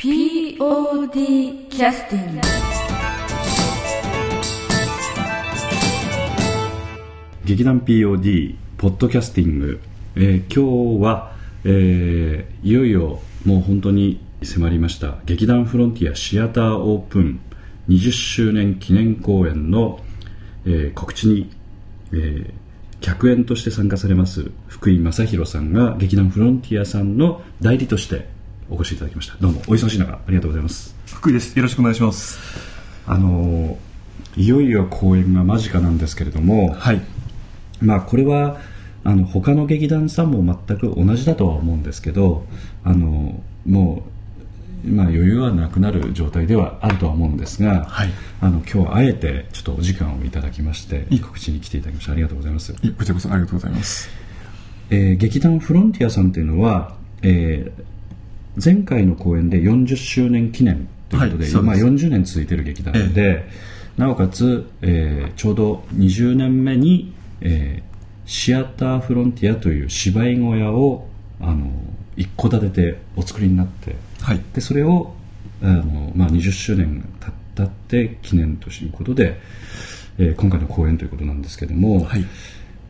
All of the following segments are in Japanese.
POD キャスティング劇団 POD ポッドキャスティング、えー今日は、えーいよいよもう本当に迫りました。劇団フロンティアシアターオープン20周年記念公演の、えー告知に、えー客演として参加されます福井正弘さんが劇団フロンティアさんの代理としてお越しいただきました。どうもお忙しい中ありがとうございます。福井です。よろしくお願いします。あのーいよいよ公演が間近なんですけれども、はい。まあこれはあの他の劇団さんも全く同じだとは思うんですけどあのもう、まあ、余裕はなくなる状態ではあるとは思うんですが、はい。あの今日はあえてちょっとお時間をいただきましていい告知に来ていただきましてありがとうございます、いこちらこそありがとうございます。えー劇団フロンティアさんというのは、えー前回の公演で40周年記念ということで,、まあ、はいそうです。40年続いている劇団で、なおかつ、えーちょうど20年目に、えーシアターフロンティアという芝居小屋をあの一戸建ててお作りになってはい。でそれをあの、まあ、20周年た経って記念ということで、えー今回の公演ということなんですけども、はい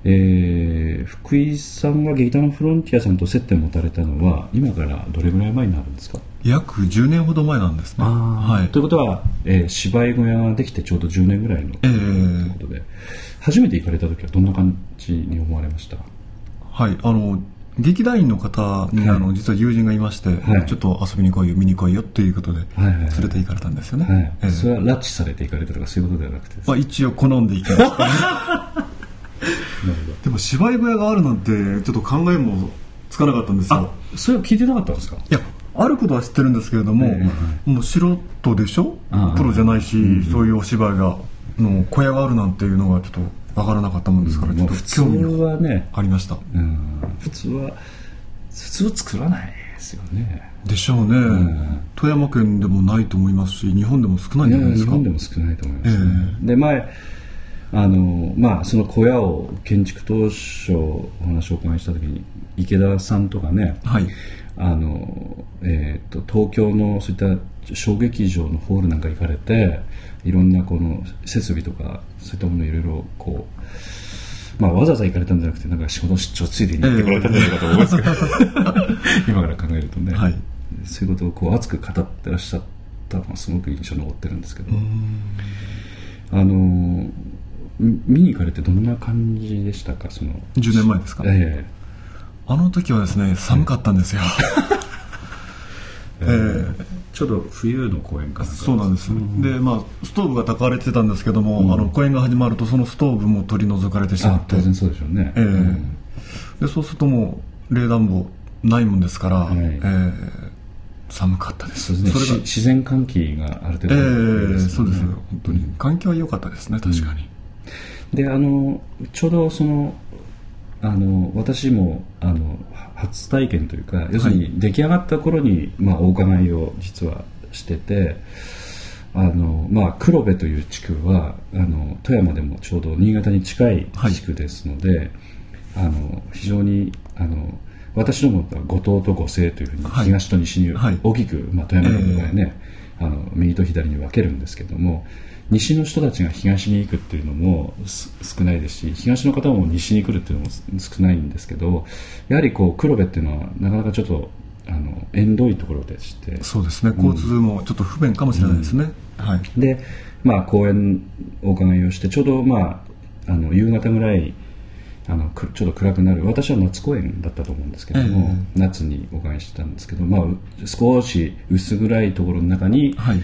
えー福井さんが劇団フロンティアさんと接点を持たれたのは今からどれぐらい前になるんですか？約10年ほど前なんですね。はい。ということは、えー芝居小屋ができてちょうど10年ぐらいのとえいーうことで、初めて行かれた時はどんな感じに思われました？はいあの劇団員の方に、はい。あの実は友人がいまして、はい。ちょっと遊びに来いよ見に来いよっていうことで連れて行かれたんですよね、それは拉致されて行かれたとかそういうことではなくてまあ、一応好んで行きました でも芝居小屋があるなんてちょっと考えもつかなかったんですよ。それを聞いてなかったんですか？いやあることは知ってるんですけれども、えもう素人でしょ？プロじゃないし、そういうお芝居がの小屋があるなんていうのがちょっとわからなかったもんですから、ちょっと興味がはね、ありました。うん、普通は普通は作らないですよね。でしょうね、ん。富山県でもないと思いますし日本でも少ないんじゃないですか？日本でも少ないと思います、ね。で前あのまあその小屋を建築当初お話をお伺いした時に池田さんとかねはい。あの、えー、と東京のそういった小劇場のホールなんか行かれていろんなこの設備とかそういったものをいろいろこう、まあ、わざわざ行かれたんじゃなくてなんか仕事出張ついでに行ってこられたんじゃないかと思いますけど、今から考えるとね、はい。そういうことをこう熱く語ってらっしゃったのがすごく印象に残ってるんですけど、あのみ見に行かれてどんな感じでしたか？その10年前ですか、えあの時はですね寒かったんですよ、ええ。ちょうど冬の公演かそうなんです、でまあストーブが焚かれてたんですけども、あの公演が始まるとそのストーブも取り除かれてしまって。あ当然そうでしょうね、ええ。うん。でそうするともう冷暖房ないもんですから、い。ええ。寒かったです。ね。それがし自然換気がある程え度えそうですね本当に。環境は良かったですね確かに、であのちょうどそのあの私もあのは初体験というか要するに出来上がった頃に、まあ、お伺いを実はしててあの、まあ、黒部という地区はあの富山でもちょうど新潟に近い地区ですので、あの非常にあの私どもは五島と五西というふうにはい。東と西にはい。大きく、まあ、富山県の場合ね、あの右と左に分けるんですけども西の人たちが東に行くっていうのもす少ないですし東の方も西に来るっていうのもす少ないんですけどやはりこう黒部っていうのはなかなかちょっとあの縁遠いところでして。そうですね。交通もちょっと不便かもしれないですね、はい。で、まあ、公演お伺いをしてちょうど、まあ、あの夕方ぐらいあのくちょっと暗くなる私は夏公演だったと思うんですけども、夏にお伺いしてたんですけど、まあ、う少し薄暗いところの中に、はい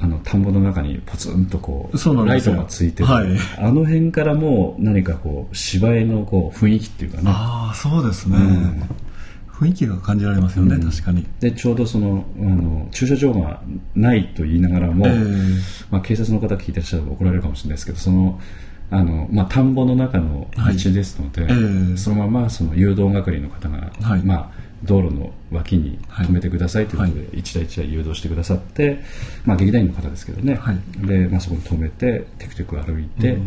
あの田んぼの中にポツンとこうライトがついてる、はい。あの辺からもう何かこう芝居のこう雰囲気っていうかね。ああそうですね、雰囲気が感じられますよね、確かに。でちょうどそのあの駐車場がないと言いながらも、ええ。まあ、警察の方聞いてらっしゃると怒られるかもしれないですけどそのあの、まあ、田んぼの中の道ですので、はい。ええ。そのままその誘導係の方が、はい。まあ、道路の脇に止めてくださいということで、一台一台誘導してくださって、まあ、劇団員の方ですけどね、はい。でまあ、そこに止めてテクテク歩いて、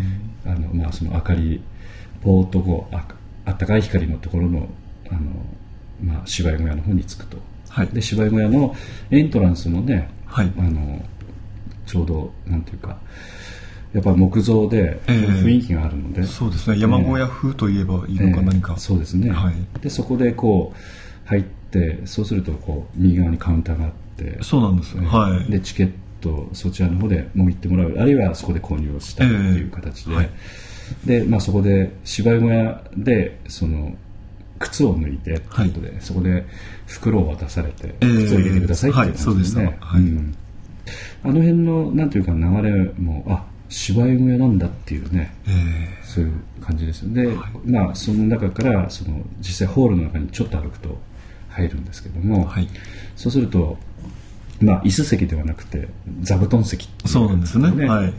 あのまあ、その明かりポーッとああったかい光のところのあの、まあ、芝居小屋の方に着くと。はい。で芝居小屋のエントランスもね、はい。あのちょうどなんていうかやっぱ木造でええ。雰囲気があるので、そうですね。山小屋風といえばいいのかええ。何か、そうですね、はい。でそこでこう入ってそうするとこう右側にカウンターがあってそうなんです、ええ。はい。でチケットそちらの方でもぎってもらうあるいはそこで購入をしたいという形で、ええ。はい。で、まあ、そこで芝居小屋でその靴を脱いでということで、そこで袋を渡されて、ええ。靴を入れてくださいっていう感じでした。はい。んあの辺のなんていうか流れもあ芝居小屋なんだっていうねえそういう感じですよ。で、まあその中からその実際ホールの中にちょっと歩くと入るんですけども、はい。そうするとまあ椅子席ではなくて座布団席っていえそうなんですねね。はい。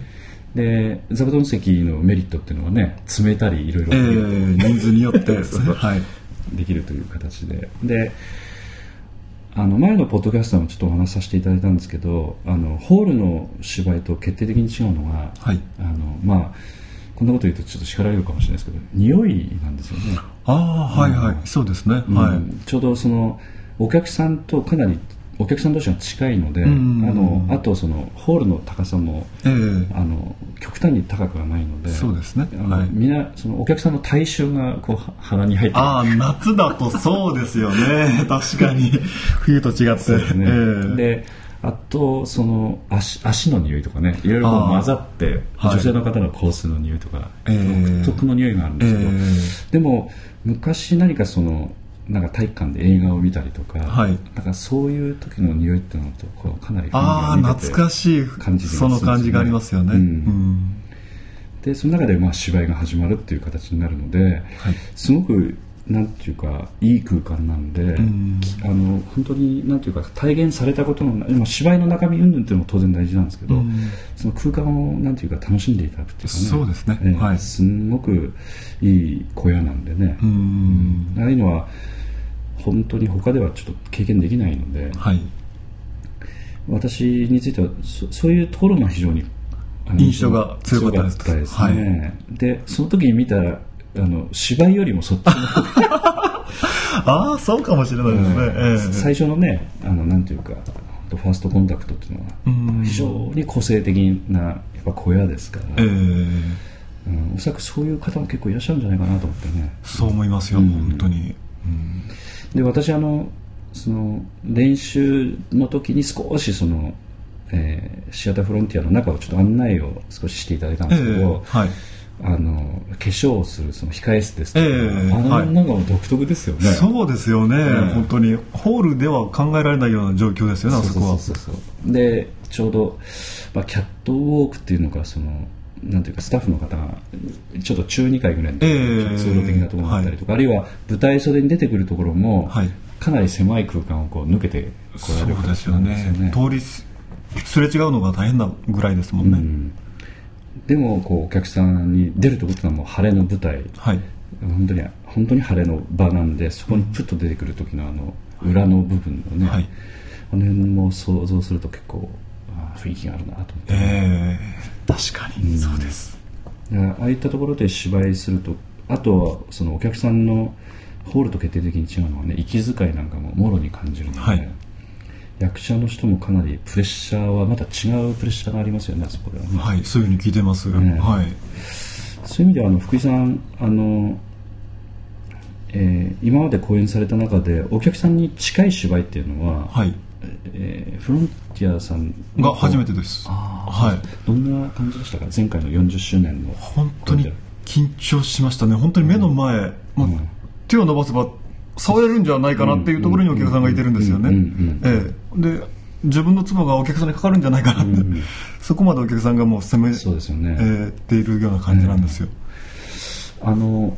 で座布団席のメリットっていうのはね詰めたりいろいろええ人数によってですね。はい。できるという形で。であの前のポッドキャストでもちょっとお話しさせていただいたんですけどあのホールの芝居と決定的に違うのが、はい。あのまあこんなこと言うとちょっと叱られるかもしれないですけど匂いなんですよね、ああはいはい、そうですね、うん。はい。ちょうどそのお客さんとかなりお客さん同士が近いので、んあのあとそのホールの高さもええ。あの極端に高くはないのでそうですね。はい。みんなそのお客さんの体臭がこうは鼻に入って。ああ夏だとそうですよね。確かに。冬と違って。ですね、ええ。であとその足足の匂いとかねいろいろ混ざってはい。女性の方の香水の匂いとか、ええ独特の匂いがあるんですけど、えでも昔何かそのなんか体育館で映画を見たりとか、はい。なんかそういう時の匂いっていうのとこうかなりああ懐かしい感じがするその感じがありますよね、うんうん。でその中でまあ芝居が始まるっていう形になるので、はい。すごくなんていうかいい空間なんで、ん。きあの本当になんていうか体現されたことのまあ芝居の中身云々っていうのも当然大事なんですけど、うん。その空間をなんていうか楽しんでいただくっていうかね。そうですね。ええはい。すんごくいい小屋なんでね、うん。ああいうのは本当に他ではちょっと経験できないので、はい。私についてはそそういうところが非常に印象が強かったです。強かですね、でその時に見たあの芝居よりもそっちの ああそうかもしれないですね、ええ。最初のねあのなんていうかファーストコンタクトっていうのはうん。非常に個性的なやっぱ小屋ですから、ええ。うんおそらくそういう方も結構いらっしゃるんじゃないかなと思ってね。そう思いますよ、うん。本当に、うん。で私あのその練習の時に少しその、えーシアターフロンティアの中をちょっと案内を少ししていただいたんですけど、はいあの化粧をするその控え室ですとか、ええあのはい。なんかも独特ですよね、そうですよね、ん。本当に。ホールでは考えられないような状況ですよねあそこはそうそうそう。そうでちょうど、まあ、キャットウォークっていうのがそのなんていうかスタッフの方がちょっと中2階ぐらいのええ通路的なところがあったりとか、あるいは舞台袖に出てくるところも、はい。かなり狭い空間をこう抜けてこられるそうですよ形なんね。通りすすれ違うのが大変なぐらいですもんね、うんでもこうお客さんに出るとこってのはもう晴れの舞台。はい。本当に本当に晴れの場なんでそこにプッと出てくる時のあの裏の部分のね、はい。あの辺も想像すると結構あ雰囲気があるなと思って、ええ。確かに、そうです。ああいったところで芝居するとあとはそのお客さんのホールと決定的に違うのはね息遣いなんかももろに感じるので、はい役者の人もかなりプレッシャーはまた違うプレッシャーがありますよねあそこではね、はいそういうふうに聞いてます、ねはい。そういう意味ではあの福井さんあの、えー今まで公演された中でお客さんに近い芝居っていうのは、はい。えーフロンティアさんが初めてです。はい。どんな感じでしたか？前回の40周年の。本当に緊張しましたね。本当に目の前、もううん。手を伸ばせば触れるんじゃないかなっていうところにお客さんがいてるんですよね。ええ。で自分の唾がお客さんにかかるんじゃないかなって、そこまでお客さんがもう攻めそうですよね、えているような感じなんですよ、あの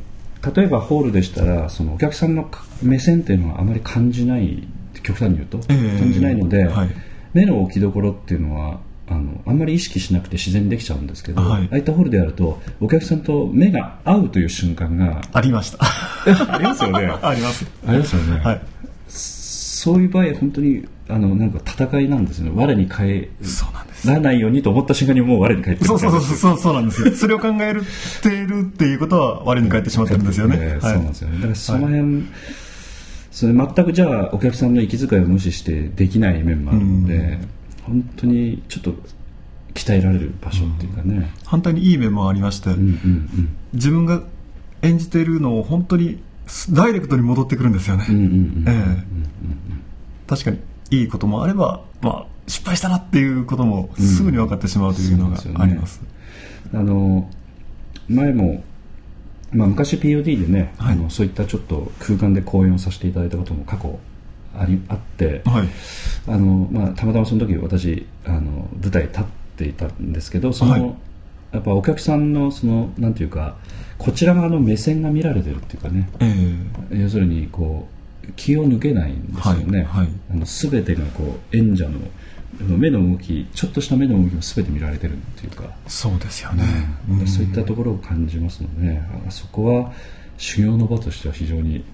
例えばホールでしたらそのお客さんのか目線っていうのはあまり感じない極端に言うと、ええ。感じないので、はい。目の置きどころっていうのはあのあんまり意識しなくて自然にできちゃうんですけど、はい。ああいったホールでやるとお客さんと目が合うという瞬間がありました。ありますよね。あります。ありますよね、はい。そういう場合本当にあのなんか戦いなんですよね。我に返そうなんですらないようにと思った瞬間にもう我に返ってるそうそうそうそう。そうなんですよ。それを考えているっていうことは我に返ってしまってるんですよね、そうなんですよね。だからその辺、それ全くじゃあお客さんの息遣いを無視してできない面もあるので、本当にちょっと鍛えられる場所っていうかね、反対にいい面もありまして、うんうん自分が演じているのを本当にダイレクトに戻ってくるんですよね、確かにいいこともあれば、まあ、失敗したなっていうこともすぐに分かってしまうというのがそうですよね。あります,、あの前も、まあ、昔 POD でね、はい。あのそういったちょっと空間で講演をさせていただいたことも過去ありあって、はい。あのまあ、たまたまその時私あの舞台立っていたんですけどその、はい。やっぱお客さんのそのなんていうかこちら側の目線が見られてるっていうかね。ええ。要するにこう気を抜けないんですよね、はいはい。あの全てがこう演者の目の動きちょっとした目の動きも全て見られてるっていうか、そうですよね、うん。そういったところを感じますので、ね、あそこは修行の場としては非常に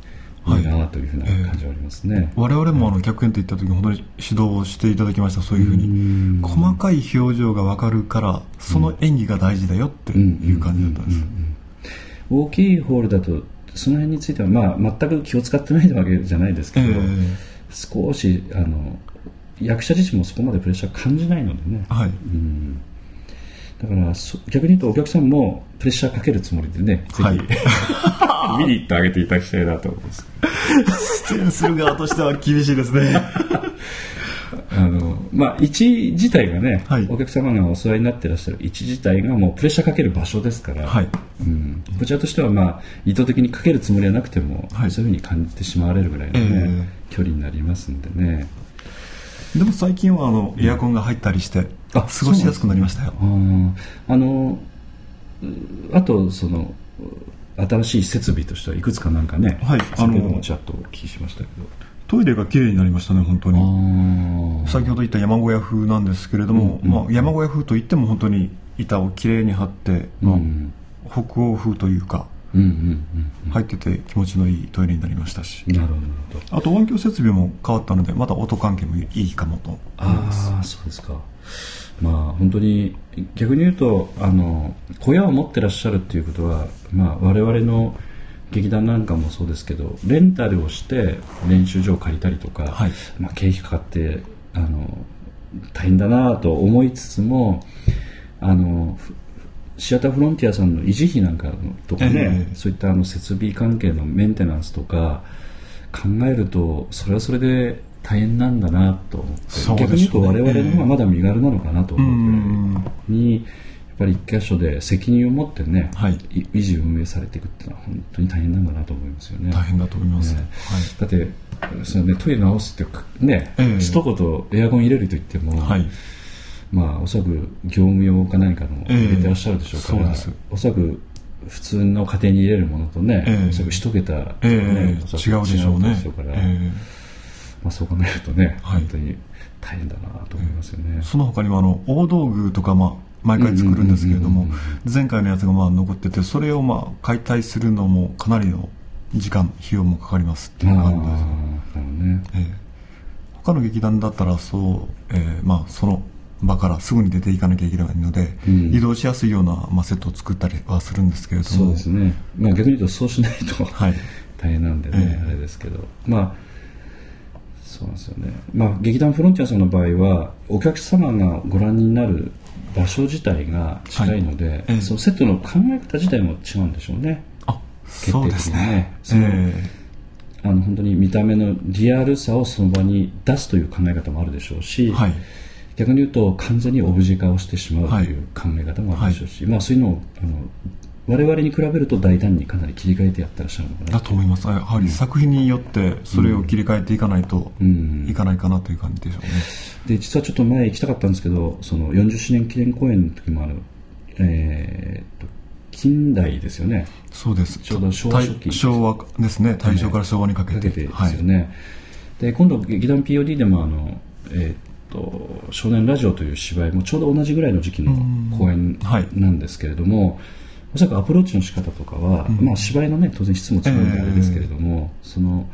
い。いなというふうな感じはありますね。我々もあの客演と行った時本当に指導をしていただきましたそういうふうに。うん。細かい表情が分かるからその演技が大事だよっていう感じだったんです、大きいホールだとその辺については、まあ、全く気を使ってないわけじゃないですけど、ええ。少しあの役者自身もそこまでプレッシャー感じないのでね、はい。うんだからそ逆に言うとお客さんもプレッシャーかけるつもりでね、はい。ぜ ひ見に行ってあげていただきたいなと思います。出演する側としては厳しいですね。あのまあ、位置自体がね、はい。お客様がお座りになってらっしゃる位置自体がもうプレッシャーかける場所ですから、はい。うん、こちらとしては、まあ、意図的にかけるつもりはなくても、はい。そういうふうに感じてしまわれるぐらいの、ねえ。距離になりますんでね。でも最近はあのエアコンが入ったりしてあ過ごしやすくなりましたよ。あのうあとそのう新しい設備としてはいくつかなんかね、はい先ほどあのもちらっとお聞きしましたけトイレが綺麗になりましたね本当ど、に。あ先ほど言った山小屋風なんですけれども、うんうん。まあ、山小屋風といっても本当に板をきれいに張って、まあうん。北欧風というか入ってて気持ちのいいトイレになりましたし。うんなるほど。あと音響設備も変わったのでまた音関係もいいかもと思います。ああそうですか。まあ本当に逆に言うとあの小屋を持ってらっしゃるっていうことは、まあ、我々の劇団なんかもそうですけどレンタルをして練習場を借りたりとか、はい。まあ、経費かかってあの大変だなと思いつつもあのふシアターフロンティアさんの維持費なんかのとかね、ええ。そういったあの設備関係のメンテナンスとか考えるとそれはそれで大変なんだなと。思って、そう逆に言うと我々の方がまだ身軽なのかなとう思うくらいにやっぱり一箇所で責任を持ってね、はい。い維持運営されていくっていうのは本当に大変なんだなと思いますよね。大変だと思います、ね。はい。だってその、ね、トイレ直すってね、ええ。一言エアコン入れると言っても、はいまあ、おそらく業務用か何かのええ。入れてらっしゃるでしょうから、そうです。おそらく普通の家庭に入れるものとね、ええ。おそらく一桁、ねええ。おそらく違うでしょうね。うから、えまあ、そう考えるとね、はい。本当に大変だなと思いますよね。えその他にもあの大道具とか、まあ、毎回作るんですけれども前回のやつがまあ残っててそれをまあ解体するのもかなりの時間費用もかかりますっていう感じです。ね。ええ。他の劇団だったらそう、ええまあ、その場からすぐに出ていかなきゃいけないので、うん。移動しやすいような、まあ、セットを作ったりはするんですけれども。そうですね、まあ、逆に言うとそうしないと、はい。大変なんでね、ええ。あれですけど、まあ、そうなんですよね、まあ、劇団フロンティアさんの場合は、お客様がご覧になる場所自体が近いので、はい。ええ。そのセットの考え方自体も違うんでしょうね。あそうですね。決定的にね。えあの本当に見た目のリアルさをその場に出すという考え方もあるでしょうし、えはい逆に言うと完全にオブジェ化をしてしまうという考え方もあるでしょうし、まあ、そういうのをあの我々に比べると大胆にかなり切り替えてやってらっしゃるのかなだと思います。やはり作品によってそれを切り替えていかないとうんいかないかなという感じでしょうね、で実はちょっと前行きたかったんですけどその40周年記念公演の時もある、えー、と近代ですよね。そうです。ちょうど昭和昭和ですね。大正から昭和にかけて,、ですはい。よね、で今度劇団 POD でもあの、えー、と少年ラジオという芝居もちょうど同じぐらいの時期の公演はい。なんですけれども、おそらくアプローチの仕方とかは、まあ、芝居のね当然質も違うんであれですけれども、その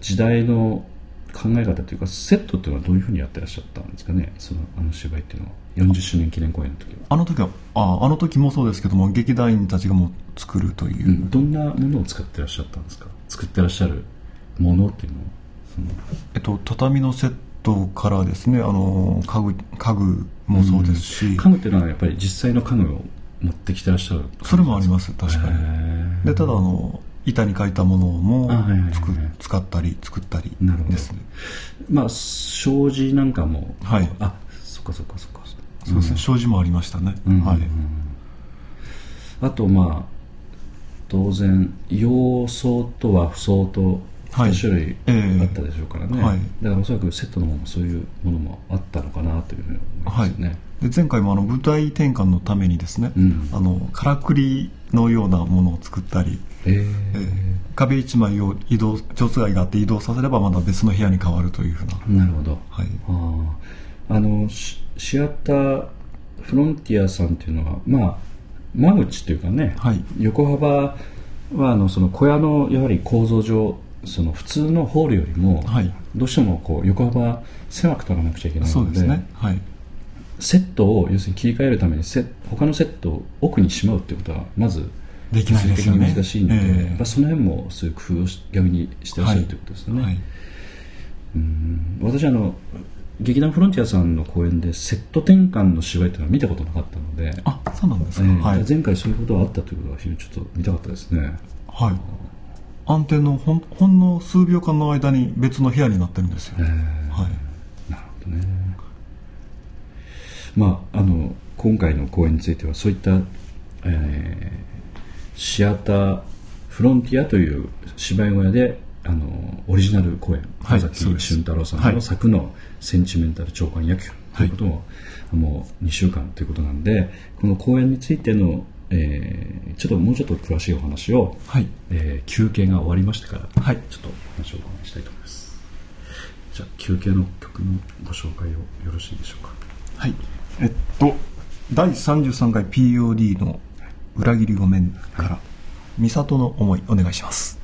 時代の考え方というかセットっていうのはどういうふうにやってらっしゃったんですかねそのあの芝居っていうのは。40周年記念公演の時は、あの時はああの時もそうですけども劇団員たちがもう作るという、うん。どんなものを使ってらっしゃったんですか？作ってらっしゃるものっていうのはえっと、畳のセットからですねあの家具家具もそうですし、家具っていうのはやっぱり実際の家具を持ってきてらっしゃるそれもあります確かに。でただあの板に描いたものも使ったり作ったりですね。まあ障子なんかも。はい。あそっかそっかそっか。そうですね。障子もありましたね、うんはい、あとまあ当然洋装と和装とはい2種類ええあったでしょうからね、はい。だからおそらくセットの方もそういうものもあったのかなというふうに思いますよね、で前回もあの舞台転換のためにですね、うん。あのからくりのようなものを作ったり、えーえー壁一枚を移動蝶つがあって移動させればまた別の部屋に変わるというふうな、なるほど、はい、あああのシシアターフロンティアさんっていうのはまあ間口っていうかね、はい。横幅はあのその小屋のやはり構造上その普通のホールよりも、はい。どうしてもこう横幅狭く取らなくちゃいけないのでそうね。はい。セットを要するに切り替えるためにセ他のセットを奥にしまうっていうことはまずできないです難しいので、ええ。やっぱその辺もそういう工夫をし逆にしてらっしゃるということですよね、はい。うん。私あの劇団フロンティアさんの公演でセット転換の芝居というのは見たことなかったので、あそうなんですえか、え。はい、前回そういうことがあったということは非常にちょっと見たかったですね。はい、暗転のほんほんの数秒間の間に別の部屋になってるんですよ、ええはい。なるほどね。まああの今回の公演についてはそういった、えーシアターフロンティアという芝居小屋であのオリジナル公演。はい尾崎俊太郎さんはい。の作の「センチメンタル長官野球」ということを、もう2週間ということなんでこの公演についての、えーちょっともうちょっと詳しいお話を、はい。えー休憩が終わりましてから、はい。ちょっとお話をお伺いしたいと思います。じゃあ休憩の曲のご紹介をよろしいでしょうか。はい。えっと第33回 POD の「裏切りごめん」から「美里の思い」お願いします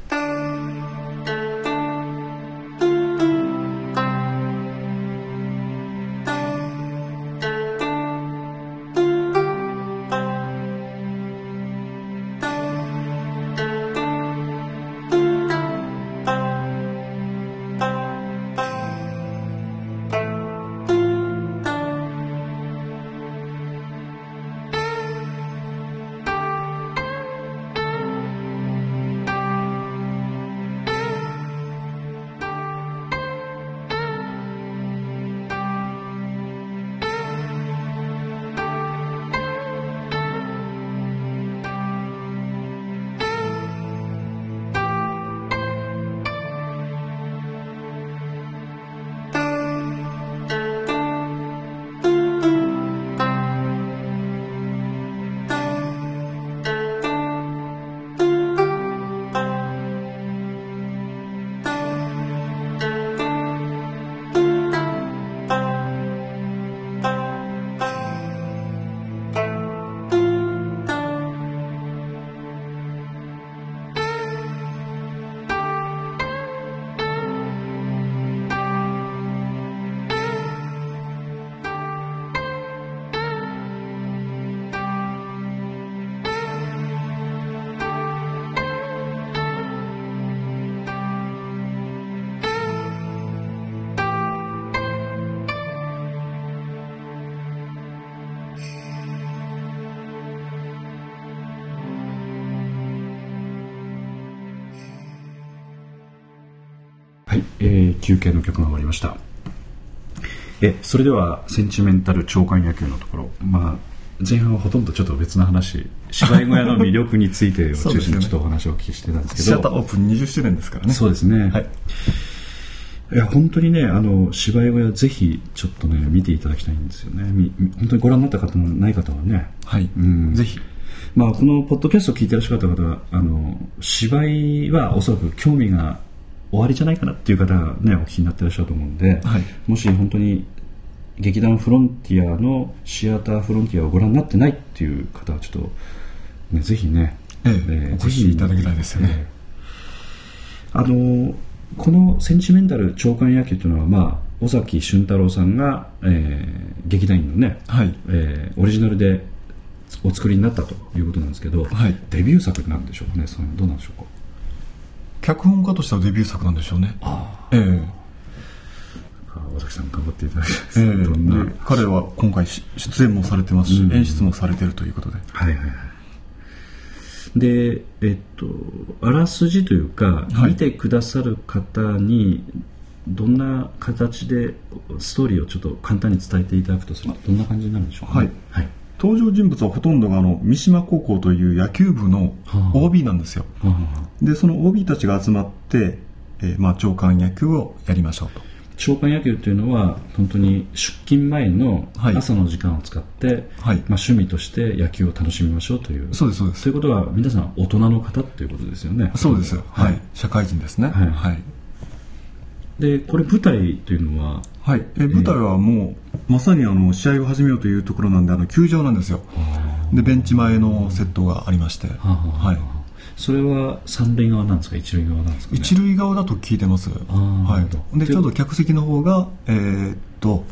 休憩の曲が終わりました。えそれではセンチメンタル長官野球のところ。まあ前半はほとんどちょっと別の話。芝居小屋の魅力についてを中心にちょっとお話をお聞きしてたんですけど。シアターオープン20周年ですからね。そうですね、はい。いや本当にねあの芝居小屋ぜひちょっとね見ていただきたいんですよね。み本当にご覧になった方のない方はね。はい、うん。ぜひ。まあ、このポッドキャストを聞いてらっしゃる方はあの芝居はおそらく興味が終わりじゃないかなっていう方が、ね、お聞きになってらっしゃると思うんで、はい。もし本当に劇団フロンティアのシアターフロンティアをご覧になってないっていう方はちょっと、ね、ぜひね、ええお越しいただきたいですよね。ええ。あのこのセンチメンタル長官野球というのは、まあ、尾崎俊太郎さんが、えー劇団員のね、はい。えーオリジナルでお作りになったということなんですけど、はい。デビュー作なんでしょうかねそのどうなんでしょうか脚本家としてはデビュー作なんでしょうね。あええ。あ尾崎さん頑張っていただきたいえ。彼は今回し出演もされてますし、うん。演出もされてるということで。はいはいはい。でえっとあらすじというか、はい。見てくださる方にどんな形でストーリーをちょっと簡単に伝えていただくとどんな感じになるんでしょうか、ね、はい登場人物はほとんどがあの三島高校という野球部のはあ。OB なんですよ。はでその OB たちが集まって、えーまあ、長官野球をやりましょうと。長官野球というのは本当に出勤前のはい。朝の時間を使って、はい。まあ、趣味として野球を楽しみましょうという。そうですそうです。ということは皆さん大人の方ということですよね。そうですはい、はい。社会人ですね。はい。はい、でこれ舞台というのははい。え舞台はもう、まさにあの試合を始めようというところなんであの球場なんですよ。でベンチ前のセットがありまして、はい、それは三塁側なんですか？一塁側なんですか、ね、一塁側だと聞いてます。はい、でちょうど客席の方がえーっと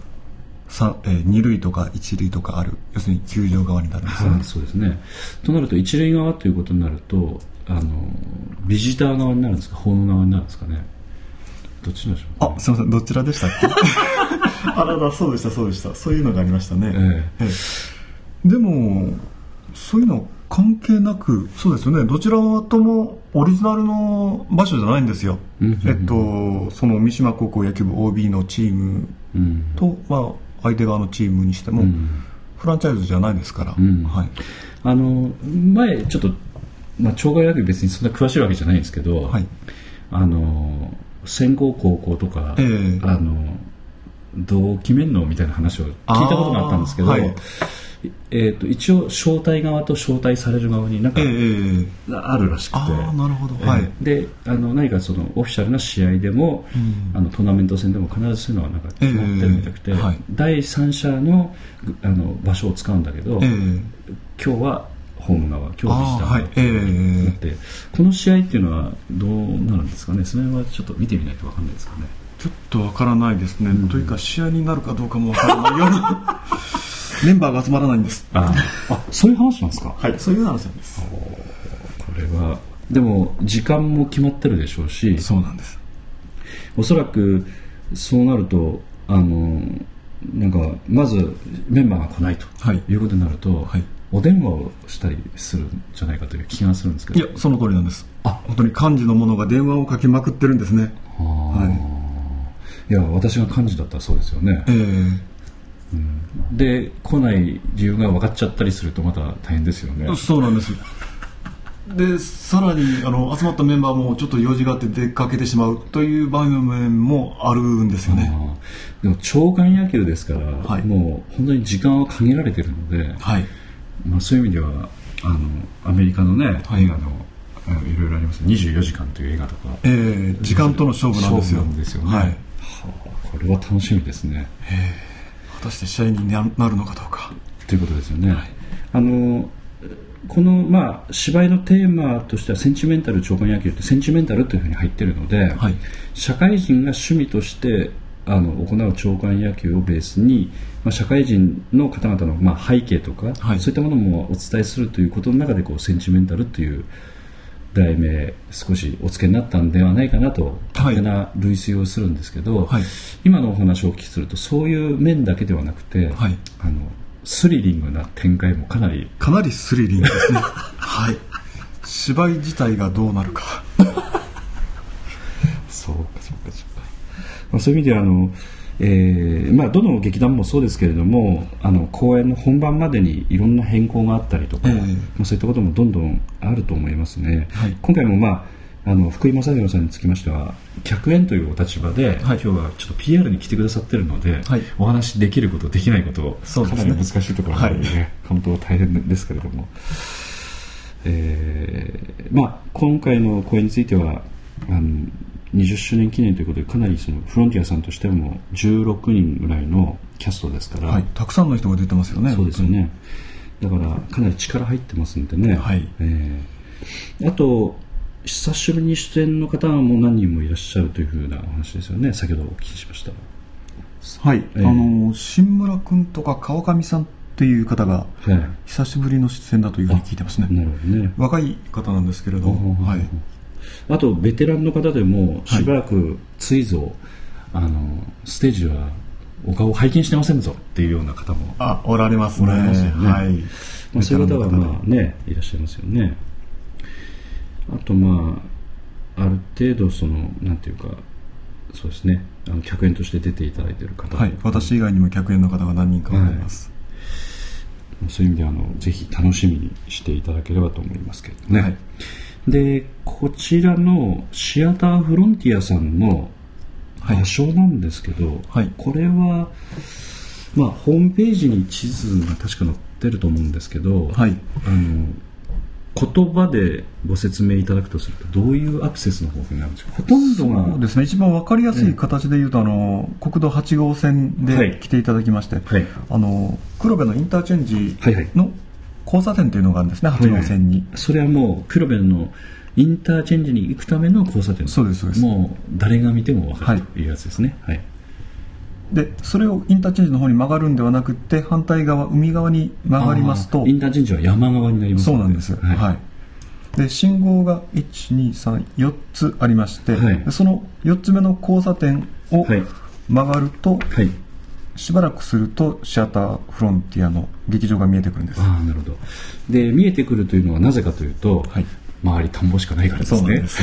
さ、えー二塁とか一塁とかある。要するに球場側になるんですよ。ねはい、そうですね。となると一塁側ということになるとあのビジター側になるんですか？ホーム側になるんですかね？どっちでしょうか、あすみません。どちらでしたっけ？あららそうでしたそうでした。そういうのがありましたね、ええ。えでもそういうの関係なくそうですよね。どちらともオリジナルの場所じゃないんですよ、えっとその三島高校野球部 OB のチームうん。と、まあ、相手側のチームにしても、うん。フランチャイズじゃないですから、うん。はい、あの前ちょっと、まあ、町外野球別にそんな詳しいわけじゃないんですけど、はい、あの専攻高校とか、ええ。あのどう決めんのみたいな話を聞いたことがあったんですけど、はい。えー、と一応招待側と招待される側になんかええあるらしくて、なるほど、えーはい。であの何かそのオフィシャルな試合でも、うん。あのトーナメント戦でも必ずそういうのはなんか決まってるみたくて、ええはい第三者のあの場所を使うんだけど、ええ。今日はホーム側今日はい。ええでこの試合っていうのはどうなるんですかね？それはちょっと見てみないと分かんないですかね。ちょっとわからないですね、というか試合になるかどうかもわからないように メンバーが集まらないんです。ああそういう話なんですか？はい。そういう話なんです。これは。でも時間も決まってるでしょうし。そうなんです。おそらくそうなるとあのなんかまずメンバーが来ないとはい。いうことになると、はいお電話をしたりするんじゃないかという気がするんですけど。いやその通りなんです。あ本当に幹事の者が電話をかけまくってるんですね。はい。や私が幹事だったらそうですよね。ええ。で来ない理由が分かっちゃったりするとまた大変ですよね。そうなんです。でさらにあの集まったメンバーもちょっと用事があって出かけてしまうという場面もあるんですよね。でも長官野球ですから、はい。もう本当に時間は限られてるので、はいまあ、そういう意味ではあのアメリカのね、はい。映画のいろいろあります24時間という映画とか。ええ時間との勝負なんですよ。ですよね、はい。はあこれは楽しみですね。果たして試合にななるのかどうか。ということですよね、あのこの、まあ、芝居のテーマとしてはセンチメンタル長官野球ってセンチメンタルというふうに入ってるので、はい。社会人が趣味としてあの行う長官野球をベースに、まあ、社会人の方々の、まあ、背景とか、はい。そういったものもお伝えするということの中でこうセンチメンタルという題名少しお付けになったんではないかなと勝手な類推をするんですけど、はい。今のお話をお聞きするとそういう面だけではなくて、はい。あのスリリングな展開もかなりかなりスリリングですね。はい。芝居自体がどうなるか。そうかそうかそうか、まあ、そういう意味ではあの、えーまあ、どの劇団もそうですけれどもあの公演の本番までにいろんな変更があったりとか、ええ。まあ、そういったこともどんどんあると思いますね、はい。今回も、まあ、あの福井正弘さんにつきましては客演というお立場で、今日はちょっと PR に来てくださってるので、はい。お話できることできないことね。かなり難しいところなので、ねはい。本当大変ですけれども、えーまあ、今回の公演についてはあの20周年記念ということでかなりそのフロンティアさんとしても16人ぐらいのキャストですから、はいたくさんの人が出てますよねそうですよねだからかなり力入ってますんでね、はい。えー。あと久しぶりに出演の方も何人もいらっしゃるというふうなお話ですよね。先ほどお聞きしました。はい、ええあの新村君とか川上さんっていう方がはい久しぶりの出演だというふうに聞いてますね。なるほどね。若い方なんですけれどほうほうほうはい、あとベテランの方でもしばらくついぞ、あのステージはお顔拝見してませんぞっていうような方もあおられますね。ね。はい。まあ、そういう方はまあねいらっしゃいますよね。あとまあある程度そのなんていうかそうですね。あの客演として出ていただいている方。はい。私以外にも客演の方が何人かおられます、そういう意味であのぜひ楽しみにしていただければと思いますけどね、はいでこちらのシアターフロンティアさんの場所なんですけど、はい。これは、まあ、ホームページに地図が確か載ってると思うんですけど、はい。あの言葉でご説明いただくとするとどういうアクセスの方法になるんですか？ほとんどがそうですね。一番わかりやすい形で言うと、あの国道8号線はい。で来ていただきまして、はい。あの黒部のインターチェンジはいはい。の交差点というのがあるんですね、8号線に、それはもう黒部のインターチェンジに行くための交差点。そうですそうです。もう誰が見ても分かるはいというやつですね。はい、でそれをインターチェンジの方に曲がるんではなくて反対側海側に曲がりますと。インターチェンジは山側になりますそうなんです、はい。はい。で信号が1234つありまして、はい。でその4つ目の交差点をはい。曲がると、はいしばらくするとシアターフロンティアの劇場が見えてくるんです。ああなるほど。で見えてくるというのはなぜかというと、はい。周り田んぼしかないからですね。そうなんです。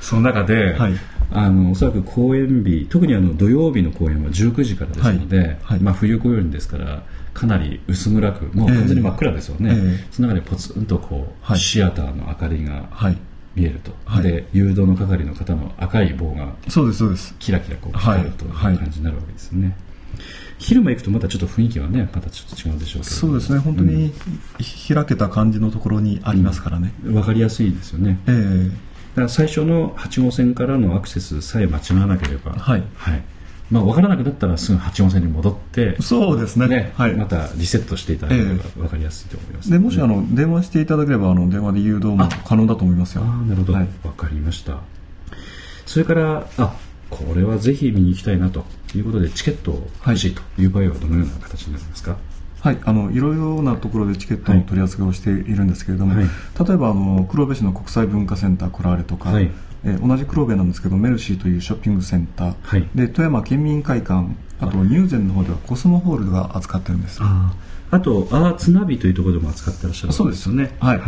その中で、はい。あのおそらく公演日特にあの土曜日の公演は19時からですので、はい。はい。まあ、冬公演ですからかなり薄暗くもう完全に真っ暗ですよね、ええ。その中でポツンとこう、はい。シアターの明かりがはい見えると、はい。で誘導の係の方の赤い棒がそうですそうです。キラキラこうはい光るとい。うはい。感じになるわけですね、昼間行くとまたちょっと雰囲気はねまたちょっと違うでしょうけどそうですね。本当に開けた感じのところにありますからね、分かりやすいですよね。ええ。だから最初の8号線からのアクセスさえ間違わなければ、はいまあ、分からなくなったらすぐ8号線に戻って、そうですね。ねはい。またリセットしていただければ分かりやすいと思います、でもしあの電話していただければあの電話で誘導も可能だと思いますよ。ああなるほど、はい。分かりました。それからあこれはぜひ見に行きたいなということでチケットを欲しいという場合はどのような形になりますか、はい、あのいろいろなところでチケットの取り扱いをしているんですけれども、はい。例えばあの黒部市の国際文化センター来られとか、はい。えー同じ黒部なんですけどメルシーというショッピングセンター、はい。で富山県民会館あと入善の方ではコスモホールが扱ってるんですああとアーツナビというところでも扱ってらっしゃるそうですよね。はい。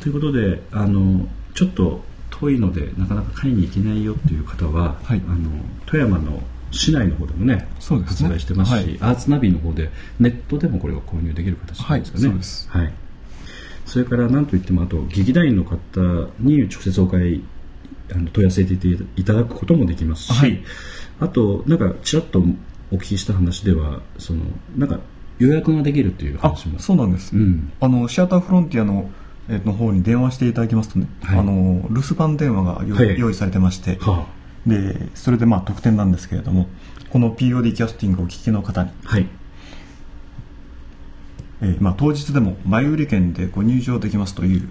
ということであのちょっと遠いのでなかなか買いに行けないよという方は、はい。あの富山の市内の方でもねそうですね。発売してますし、はい。アーツナビの方でネットでもこれを購入できる形なんですかね、はいそうです。はい、それから何といってもあと劇団員の方に直接お買いあの問い合わせていただくこともできますし、はい。あとなんかちらっとお聞きした話ではそのなんか予約ができるというあ話も。そうなんです、うん。あのシアターフロンティアの,、えーの方に電話していただきますとね、はい。あの留守番電話が用,、はい。用意されてまして、はでそれでまあ特典なんですけれどもこの POD キャスティングをお聞きの方に。あはい。えーまあ、当日でも前売り券でご入場できますという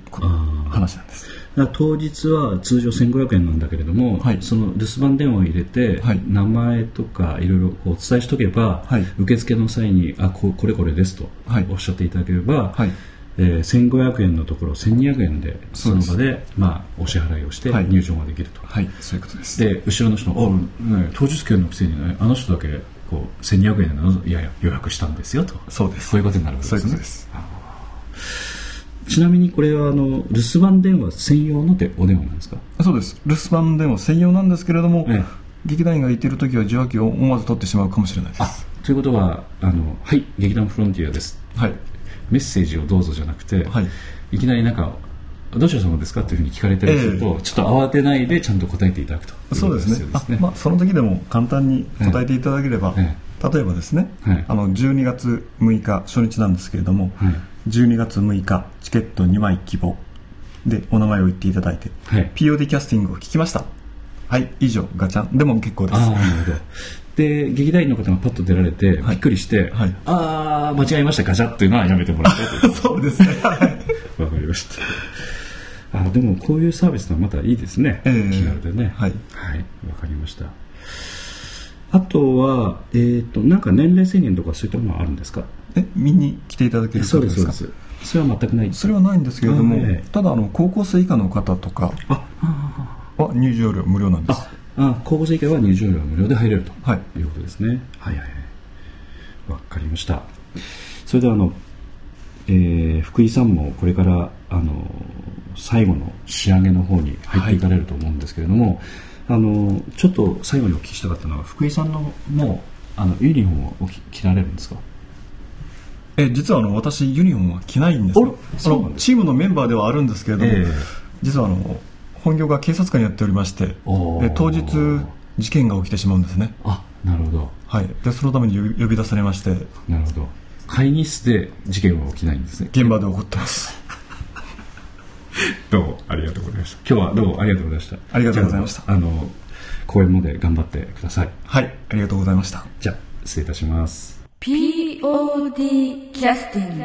話なんです。当日は通常1500円なんだけれども、はい。その留守番電話を入れて、はい。名前とかいろいろお伝えしておけば、はい。受付の際にあここれこれですとはい。おっしゃっていただければ、はいえー1500円のところ1200円でその場で、まあ、お支払いをしてはい。入場ができると、はいそういうことです。で後ろの人お、ね、当日券のくせに、ね、あの人だけこう1200円なのいやいや予約したんですよと。そうです。そういうことになるわけそうですね。いうことです。ちなみにこれはあの留守番電話専用のでお電話なんですか？そうです。留守番電話専用なんですけれども、ええ。劇団員がいている時は受話器を思わず取ってしまうかもしれないです。あということはあの「はい劇団フロンティアです。はい」メッセージをどうぞじゃなくて、はい。い、きなりなんか「どちら様ですか?」っていうふうに聞かれたりすると、ちょっと慌てないでちゃんと答えていただくといそうですね。まあ、その時でも簡単に答えていただければ、え例えばですね、はいあの12月6日初日なんですけれども、はい12月6日チケット2枚希望。でお名前を言っていただいて、はい POD キャスティングを聞きました。はい以上ガチャン。でも結構ですで劇団員の方がパッと出られて、びっくりして、はい。ああ間違えましたガチャっていうのはやめてもらいたいというそうですね。はい。わかりました。あでもこういうサービスはまたいいですね。ええ。気軽でね。はい。はい、わかりました。あとは、えっ、と、なんか年齢制限とかそういったものはあるんですか？え見に来ていただけるそうです、そうです。それは全くないそれはないんですけれども、ええただあの高校生以下の方とかは入場料無料なんですああ高校生以下は入場料無料で入れると。はい。いうことですね。はいはいはい。わかりました。それではあの、えー福井さんもこれからあの最後の仕上げの方に入っていかれると思うんですけれども、あのちょっと最後にお聞きしたかったのは福井さんのもあのユニフォームをお着着られるんですか？え実はあの私ユニフォームは着ないんですよ。あのチームのメンバーではあるんですけれども、ええ。実はあの本業が警察官やっておりまして当日事件が起きてしまうんですね。あなるほど。はい。でそのために呼び出されまして。なるほど。会議室で事件は起きないんですね。現場で起こってます。どうもありがとうございました。今日はどうもありがとうございました。ありがとうございました。あの公演まで頑張ってください。はい。ありがとうございました。じゃあ失礼いたします。POD キャスティング